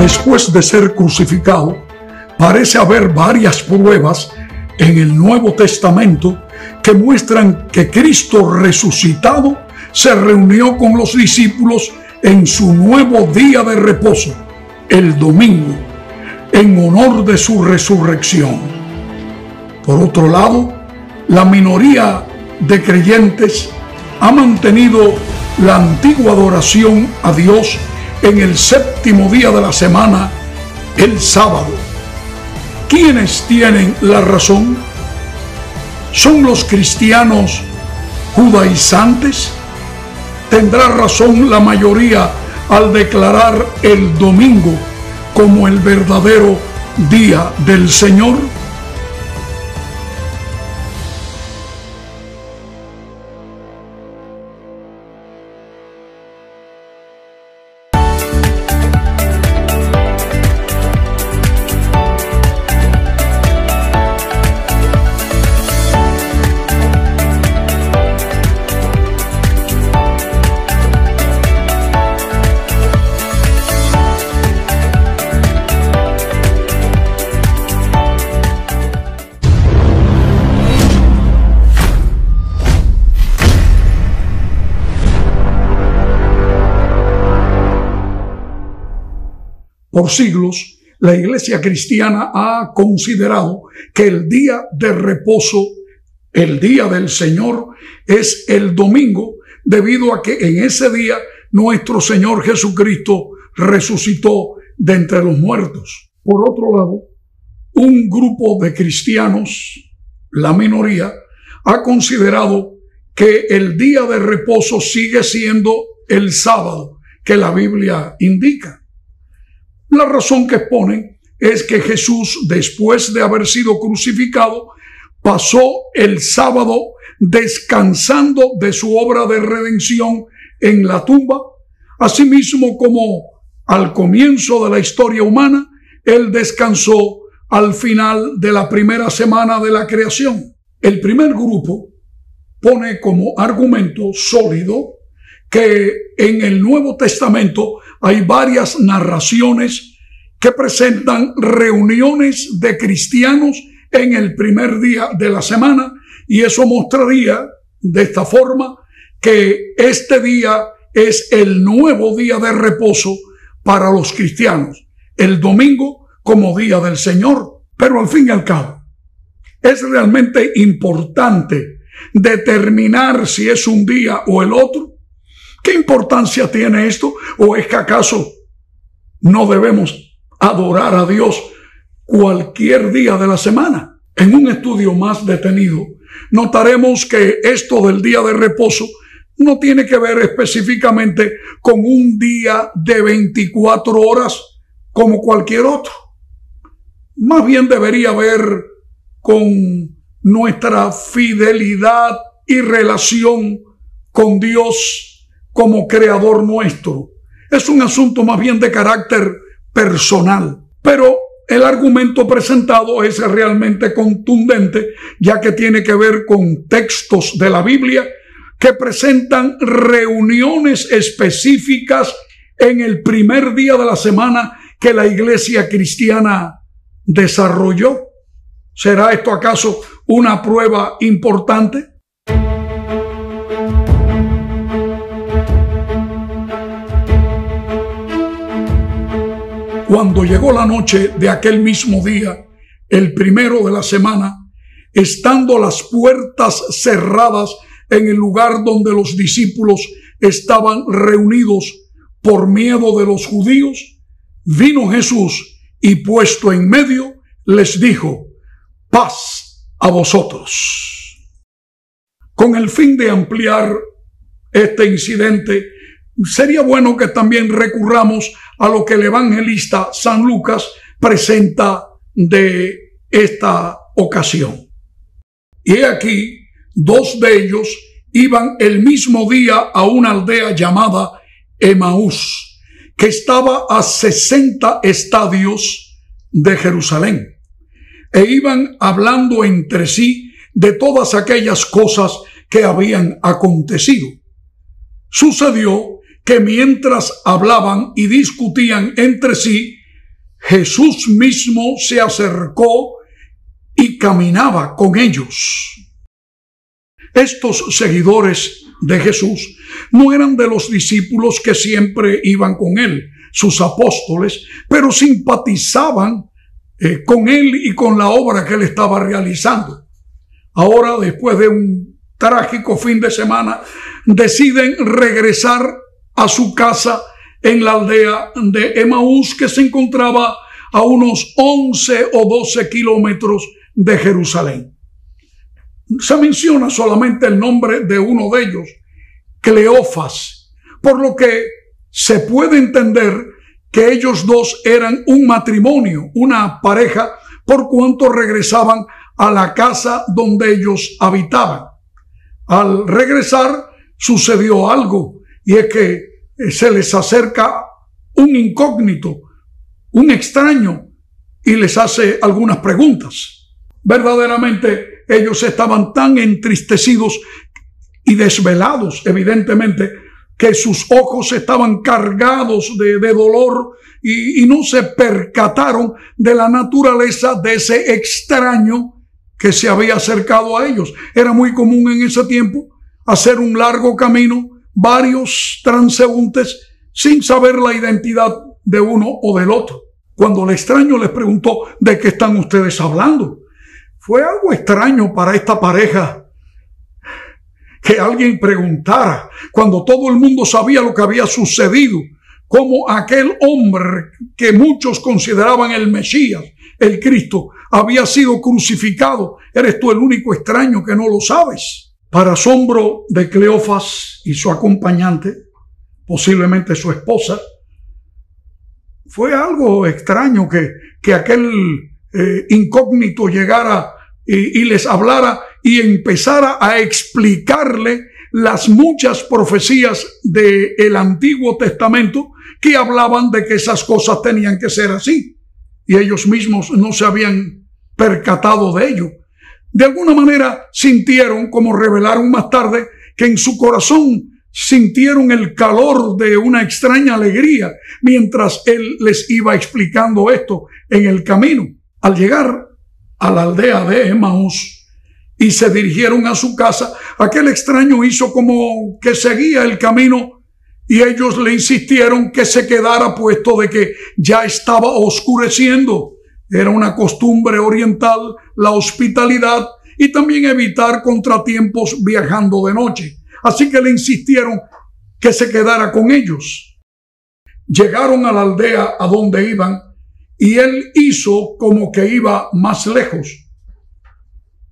Después de ser crucificado, parece haber varias pruebas en el Nuevo Testamento que muestran que Cristo resucitado se reunió con los discípulos en su nuevo día de reposo, el domingo, en honor de su resurrección. Por otro lado, la minoría de creyentes ha mantenido la antigua adoración a Dios en el séptimo día de la semana, el sábado. ¿Quiénes tienen la razón? ¿Son los cristianos judaizantes? ¿Tendrá razón la mayoría al declarar el domingo como el verdadero día del Señor? Por siglos, la iglesia cristiana ha considerado que el día de reposo, el día del Señor, es el domingo, debido a que en ese día nuestro Señor Jesucristo resucitó de entre los muertos. Por otro lado, un grupo de cristianos, la minoría, ha considerado que el día de reposo sigue siendo el sábado que la Biblia indica. La razón que exponen es que Jesús, después de haber sido crucificado, pasó el sábado descansando de su obra de redención en la tumba, asimismo como al comienzo de la historia humana, Él descansó al final de la primera semana de la creación. El primer grupo pone como argumento sólido que en el Nuevo Testamento hay varias narraciones que presentan reuniones de cristianos en el primer día de la semana y eso mostraría de esta forma que este día es el nuevo día de reposo para los cristianos, el domingo como día del Señor. Pero al fin y al cabo, es realmente importante determinar si es un día o el otro. ¿Qué importancia tiene esto? ¿O es que acaso no debemos adorar a Dios cualquier día de la semana? En un estudio más detenido, notaremos que esto del día de reposo no tiene que ver específicamente con un día de 24 horas como cualquier otro. Más bien debería ver con nuestra fidelidad y relación con Dios como creador nuestro. Es un asunto más bien de carácter personal, pero el argumento presentado es realmente contundente, ya que tiene que ver con textos de la Biblia que presentan reuniones específicas en el primer día de la semana que la iglesia cristiana desarrolló. ¿Será esto acaso una prueba importante? Cuando llegó la noche de aquel mismo día, el primero de la semana, estando las puertas cerradas en el lugar donde los discípulos estaban reunidos por miedo de los judíos, vino Jesús y puesto en medio les dijo, paz a vosotros. Con el fin de ampliar este incidente, sería bueno que también recurramos a lo que el evangelista San Lucas presenta de esta ocasión. Y aquí, dos de ellos iban el mismo día a una aldea llamada Emaús, que estaba a 60 estadios de Jerusalén, e iban hablando entre sí de todas aquellas cosas que habían acontecido. Sucedió que mientras hablaban y discutían entre sí, Jesús mismo se acercó y caminaba con ellos. Estos seguidores de Jesús no eran de los discípulos que siempre iban con él, sus apóstoles, pero simpatizaban eh, con él y con la obra que él estaba realizando. Ahora, después de un trágico fin de semana, deciden regresar a su casa en la aldea de Emaús, que se encontraba a unos 11 o 12 kilómetros de Jerusalén. Se menciona solamente el nombre de uno de ellos, Cleofas, por lo que se puede entender que ellos dos eran un matrimonio, una pareja, por cuanto regresaban a la casa donde ellos habitaban. Al regresar sucedió algo y es que eh, se les acerca un incógnito, un extraño, y les hace algunas preguntas. Verdaderamente ellos estaban tan entristecidos y desvelados, evidentemente, que sus ojos estaban cargados de, dolor y, y no se percataron de la naturaleza de ese extraño que se había acercado a ellos. Era muy común en ese tiempo hacer un largo camino, varios transeúntes, sin saber la identidad de uno o del otro. Cuando el extraño les preguntó de qué están ustedes hablando, fue algo extraño para esta pareja que alguien preguntara cuando todo el mundo sabía lo que había sucedido, como aquel hombre que muchos consideraban el Mesías, el Cristo, había sido crucificado. Eres tú el único extraño que no lo sabes. Para asombro de Cleofas y su acompañante, posiblemente su esposa, fue algo extraño que, que aquel eh, incógnito llegara y, y les hablara y empezara a explicarle las muchas profecías del Antiguo Testamento que hablaban de que esas cosas tenían que ser así. Y ellos mismos no se habían percatado de ello. De alguna manera sintieron, como revelaron más tarde, que en su corazón sintieron el calor de una extraña alegría mientras él les iba explicando esto en el camino. Al llegar a la aldea de Emmaus, y se dirigieron a su casa. Aquel extraño hizo como que seguía el camino y ellos le insistieron que se quedara puesto de que ya estaba oscureciendo. Era una costumbre oriental la hospitalidad y también evitar contratiempos viajando de noche. Así que le insistieron que se quedara con ellos. Llegaron a la aldea a donde iban y él hizo como que iba más lejos.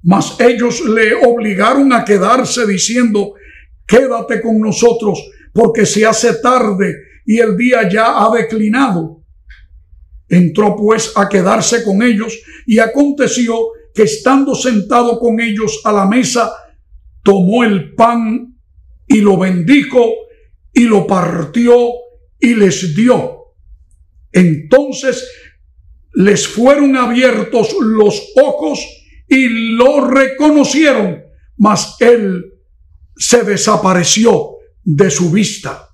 Mas ellos le obligaron a quedarse diciendo, quédate con nosotros porque se hace tarde y el día ya ha declinado. Entró pues a quedarse con ellos y aconteció que estando sentado con ellos a la mesa, tomó el pan y lo bendijo y lo partió y les dio. Entonces les fueron abiertos los ojos y lo reconocieron, mas él se desapareció de su vista.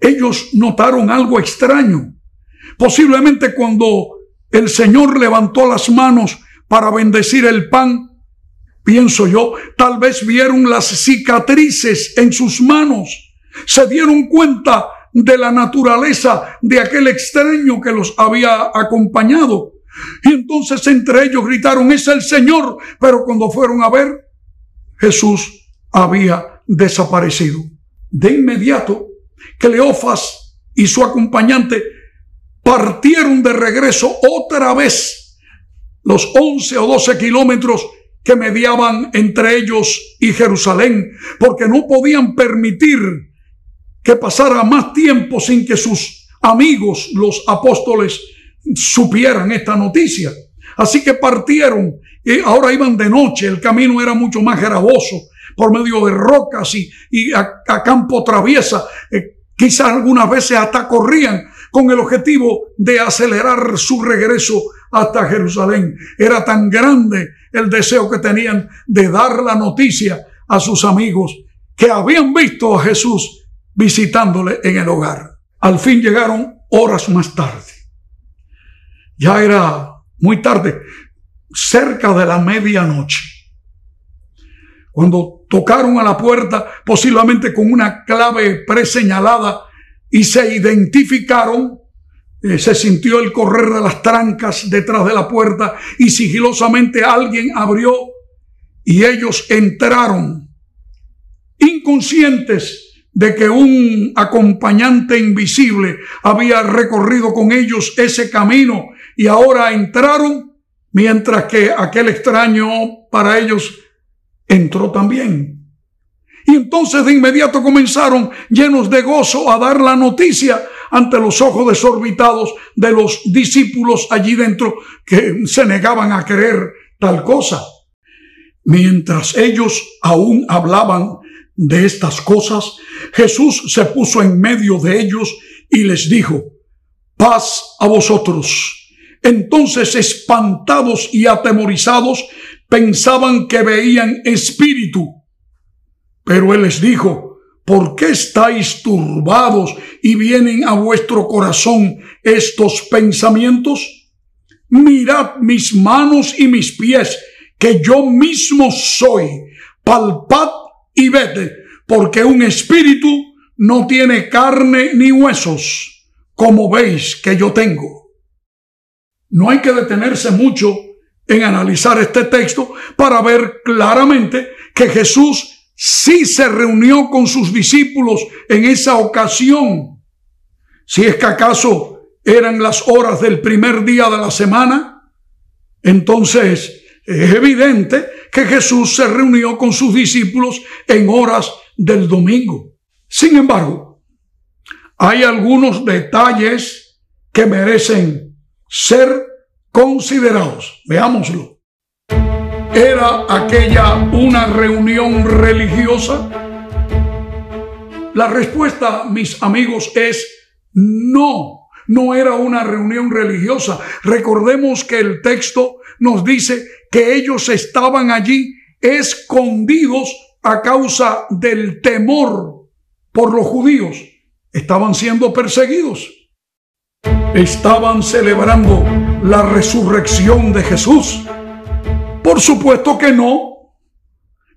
Ellos notaron algo extraño. Posiblemente cuando el Señor levantó las manos para bendecir el pan, pienso yo, tal vez vieron las cicatrices en sus manos, se dieron cuenta de la naturaleza de aquel extraño que los había acompañado y entonces entre ellos gritaron, es el Señor. Pero cuando fueron a ver, Jesús había desaparecido. De inmediato, Cleofas y su acompañante partieron de regreso otra vez los 11 o 12 kilómetros que mediaban entre ellos y Jerusalén, porque no podían permitir que pasara más tiempo sin que sus amigos, los apóstoles, supieran esta noticia. Así que partieron y ahora iban de noche, el camino era mucho más gravoso por medio de rocas y, a, campo traviesa. Eh, quizás algunas veces hasta corrían con el objetivo de acelerar su regreso hasta Jerusalén. Era tan grande el deseo que tenían de dar la noticia a sus amigos que habían visto a Jesús visitándole en el hogar. Al fin llegaron horas más tarde Ya era muy tarde, cerca de la medianoche. Cuando tocaron a la puerta, posiblemente con una clave preseñalada, y se identificaron, eh, se sintió el correr de las trancas detrás de la puerta y sigilosamente alguien abrió y ellos entraron inconscientes de que un acompañante invisible había recorrido con ellos ese camino y ahora entraron mientras que aquel extraño para ellos entró también. Y entonces de inmediato comenzaron llenos de gozo a dar la noticia ante los ojos desorbitados de los discípulos allí dentro que se negaban a creer tal cosa. Mientras ellos aún hablaban de estas cosas, Jesús se puso en medio de ellos y les dijo, paz a vosotros. Entonces, espantados y atemorizados, pensaban que veían espíritu. Pero él les dijo, ¿por qué estáis turbados y vienen a vuestro corazón estos pensamientos? Mirad mis manos y mis pies, que yo mismo soy. Palpad y vete, porque un espíritu no tiene carne ni huesos, como veis que yo tengo. No hay que detenerse mucho en analizar este texto para ver claramente que Jesús sí se reunió con sus discípulos en esa ocasión. Si es que acaso eran las horas del primer día de la semana, entonces es evidente que Jesús se reunió con sus discípulos en horas del domingo. Sin embargo, hay algunos detalles que merecen ser considerados. Veámoslo. ¿Era aquella una reunión religiosa? La respuesta, mis amigos, es no. No era una reunión religiosa. Recordemos que el texto nos dice que ellos estaban allí escondidos a causa del temor por los judíos. Estaban siendo perseguidos. Estaban celebrando la resurrección de Jesús. Por supuesto que no.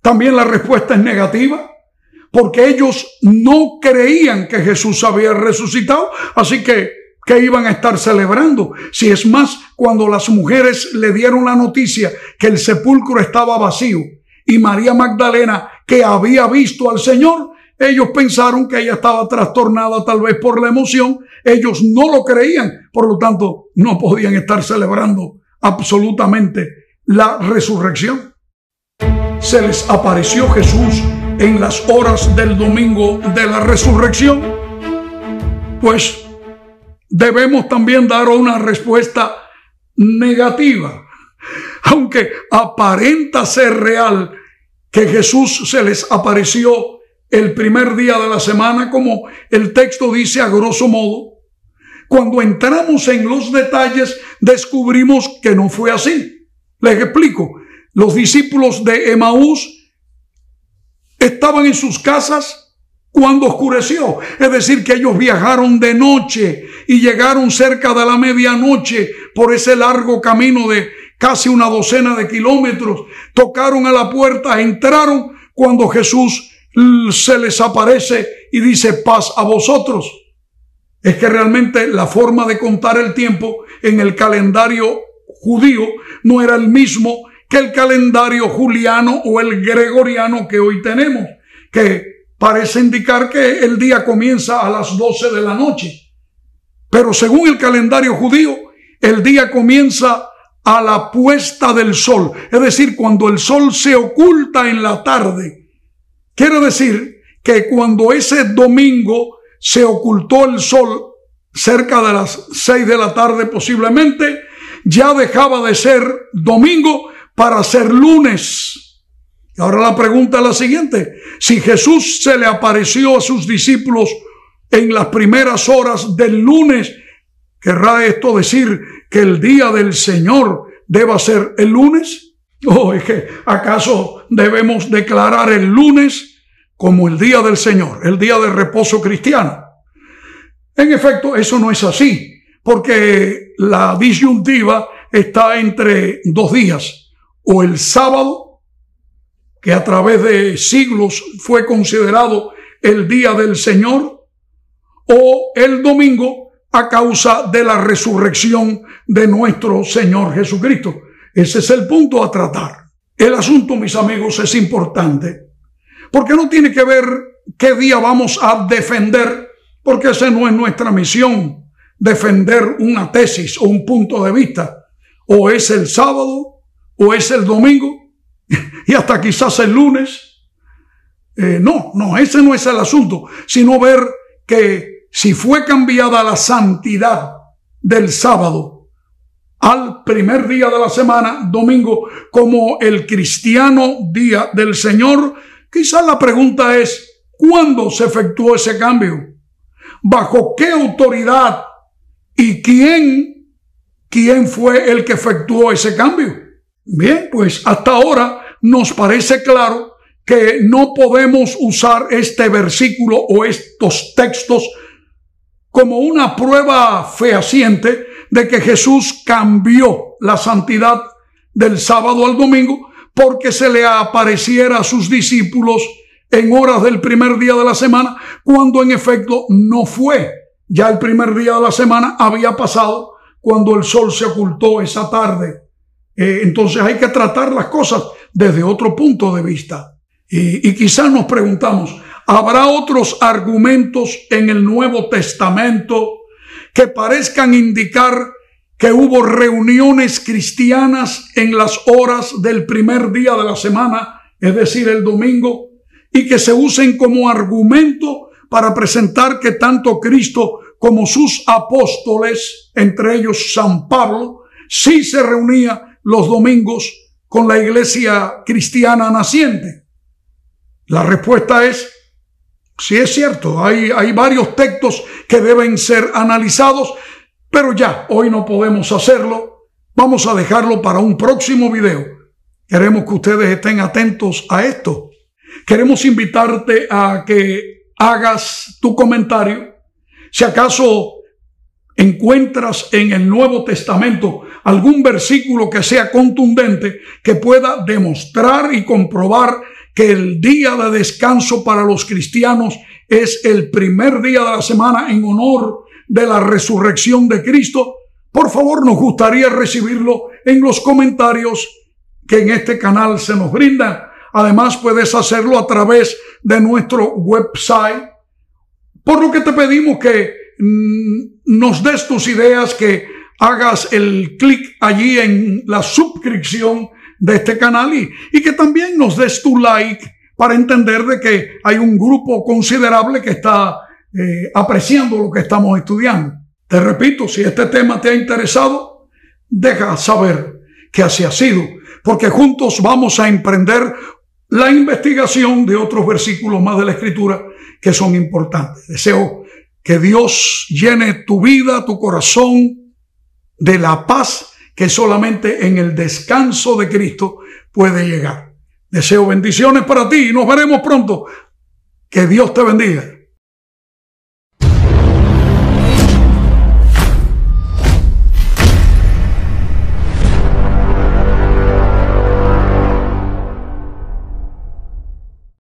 También la respuesta es negativa porque ellos no creían que Jesús había resucitado, así que que iban a estar celebrando. Si es más, cuando las mujeres le dieron la noticia que el sepulcro estaba vacío y María Magdalena que había visto al Señor, ellos pensaron que ella estaba trastornada tal vez por la emoción. Ellos no lo creían, por lo tanto no podían estar celebrando absolutamente la resurrección. Se les apareció Jesús en las horas del domingo de la resurrección. Pues debemos también dar una respuesta negativa. Aunque aparenta ser real que Jesús se les apareció el primer día de la semana, como el texto dice a grosso modo, cuando entramos en los detalles descubrimos que no fue así. Les explico. Los discípulos de Emaús estaban en sus casas cuando oscureció. Es decir, que ellos viajaron de noche y llegaron cerca de la medianoche por ese largo camino de casi una docena de kilómetros. Tocaron a la puerta, entraron cuando Jesús se les aparece y dice paz a vosotros. Es que realmente la forma de contar el tiempo en el calendario judío no era el mismo que el calendario juliano o el gregoriano que hoy tenemos, que parece indicar que el día comienza a las 12 de la noche. Pero según el calendario judío, el día comienza a la puesta del sol, es decir, cuando el sol se oculta en la tarde. Quiere decir que cuando ese domingo se ocultó el sol cerca de las 6 de la tarde posiblemente, ya dejaba de ser domingo para ser lunes. Ahora la pregunta es la siguiente. Si Jesús se le apareció a sus discípulos en las primeras horas del lunes, ¿querrá esto decir que el día del Señor deba ser el lunes? ¿O es que acaso debemos declarar el lunes como el día del Señor, el día de reposo cristiano? En efecto, eso no es así, porque la disyuntiva está entre dos días, o el sábado, que a través de siglos fue considerado el día del Señor, o el domingo a causa de la resurrección de nuestro Señor Jesucristo. Ese es el punto a tratar. El asunto, mis amigos, es importante, porque no tiene que ver qué día vamos a defender, porque esa no es nuestra misión, defender una tesis o un punto de vista. O es el sábado, o es el domingo, y hasta quizás el lunes. Eh, no, no, ese no es el asunto, sino ver que si fue cambiada la santidad del sábado al primer día de la semana, domingo, como el cristiano día del Señor, quizás la pregunta es, ¿cuándo se efectuó ese cambio? ¿Bajo qué autoridad y quién, quién fue el que efectuó ese cambio? Bien, pues hasta ahora nos parece claro que no podemos usar este versículo o estos textos como una prueba fehaciente de que Jesús cambió la santidad del sábado al domingo porque se le apareciera a sus discípulos en horas del primer día de la semana, cuando en efecto no fue. Ya el primer día de la semana había pasado cuando el sol se ocultó esa tarde. Eh, entonces hay que tratar las cosas desde otro punto de vista. Y, y quizás nos preguntamos, ¿habrá otros argumentos en el Nuevo Testamento que parezcan indicar que hubo reuniones cristianas en las horas del primer día de la semana, es decir, el domingo, y que se usen como argumento para presentar que tanto Cristo como sus apóstoles, entre ellos San Pablo, sí se reunía los domingos con la iglesia cristiana naciente. La respuesta es Sí es cierto, hay, hay varios textos que deben ser analizados, pero ya, hoy no podemos hacerlo. Vamos a dejarlo para un próximo video. Queremos que ustedes estén atentos a esto. Queremos invitarte a que hagas tu comentario. Si acaso encuentras en el Nuevo Testamento algún versículo que sea contundente, que pueda demostrar y comprobar que el día de descanso para los cristianos es el primer día de la semana en honor de la resurrección de Cristo, por favor nos gustaría recibirlo en los comentarios que en este canal se nos brinda. Además puedes hacerlo a través de nuestro website, por lo que te pedimos que mm, nos des tus ideas, que hagas el clic allí en la suscripción de este canal y, que también nos des tu like para entender de que hay un grupo considerable que está eh, apreciando lo que estamos estudiando. Te repito, si este tema te ha interesado, deja saber que así ha sido, porque juntos vamos a emprender la investigación de otros versículos más de la Escritura que son importantes. Deseo que Dios llene tu vida, tu corazón de la paz que solamente en el descanso de Cristo puede llegar. Deseo bendiciones para ti y nos veremos pronto. Que Dios te bendiga.